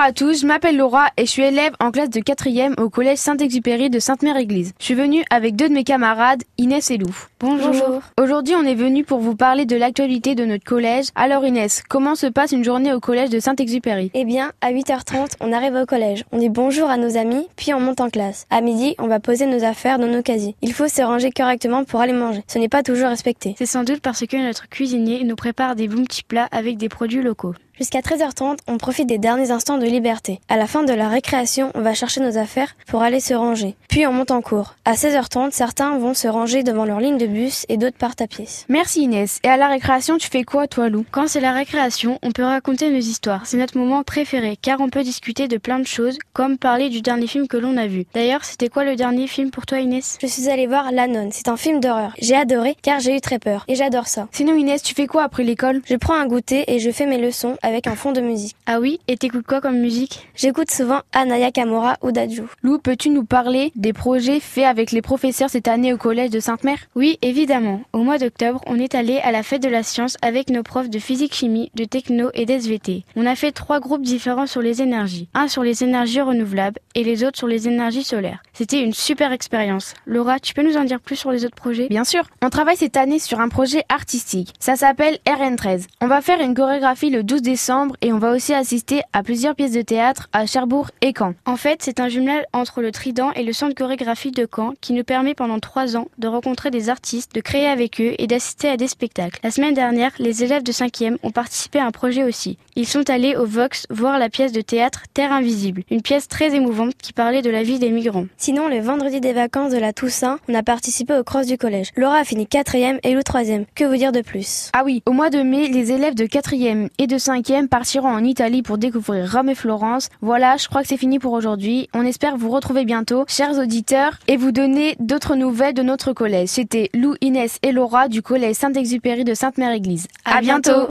à tous, je m'appelle Laura et je suis élève en classe de 4e au collège Saint-Exupéry de Sainte-Mère-Église. Je suis venue avec deux de mes camarades, Inès et Lou. Bonjour. Aujourd'hui, on est venu pour vous parler de l'actualité de notre collège. Alors Inès, comment se passe une journée au collège de Saint-Exupéry? Eh bien, à 8h30, on arrive au collège. On dit bonjour à nos amis, puis on monte en classe. À midi, on va poser nos affaires dans nos casiers. Il faut se ranger correctement pour aller manger. Ce n'est pas toujours respecté. C'est sans doute parce que notre cuisinier nous prépare des bons petits plats avec des produits locaux. Jusqu'à 13h30, on profite des derniers instants de liberté. À la fin de la récréation, on va chercher nos affaires pour aller se ranger. Puis on monte en cours. À 16h30, certains vont se ranger devant leur ligne de bus et d'autres partent à pied. Merci Inès. Et à la récréation, tu fais quoi toi Lou? Quand c'est la récréation, on peut raconter nos histoires. C'est notre moment préféré car on peut discuter de plein de choses comme parler du dernier film que l'on a vu. D'ailleurs, c'était quoi le dernier film pour toi Inès? Je suis allée voir La Nonne. C'est un film d'horreur. J'ai adoré car j'ai eu très peur et j'adore ça. Sinon Inès, tu fais quoi après l'école? Je prends un goûter et je fais mes leçons avec un fond de musique. Ah oui Et t'écoutes quoi comme musique? J'écoute souvent Anaya Kamura ou Daju. Lou, peux-tu nous parler des projets faits avec les professeurs cette année au collège de Sainte-Mère? Oui, évidemment. Au mois d'octobre, on est allé à la fête de la science avec nos profs de physique-chimie, de techno et d'SVT. On a fait trois groupes différents sur les énergies. Un sur les énergies renouvelables et les autres sur les énergies solaires. C'était une super expérience. Laura, tu peux nous en dire plus sur les autres projets? Bien sûr. On travaille cette année sur un projet artistique. Ça s'appelle RN13. On va faire une chorégraphie le 12 décembre et on va aussi assister à plusieurs pièces de théâtre à Cherbourg et Caen. En fait, c'est un jumelage entre le Trident et le centre chorégraphie de Caen qui nous permet pendant trois ans de rencontrer des artistes, de créer avec eux et d'assister à des spectacles. La semaine dernière, les élèves de 5e ont participé à un projet aussi. Ils sont allés au Vox voir la pièce de théâtre Terre invisible, une pièce très émouvante qui parlait de la vie des migrants. Sinon, le vendredi des vacances de la Toussaint, on a participé au cross du collège. Laura a fini 4e et Lou 3e. Que vous dire de plus? Ah oui, au mois de mai, les élèves de 4e et de 5e partiront en Italie pour découvrir Rome et Florence. Voilà, je crois que c'est fini pour aujourd'hui. On espère vous retrouver bientôt, chers auditeurs, et vous donner d'autres nouvelles de notre collège. C'était Lou, Inès et Laura du collège Saint-Exupéry de Sainte-Mère-Église. À, bientôt.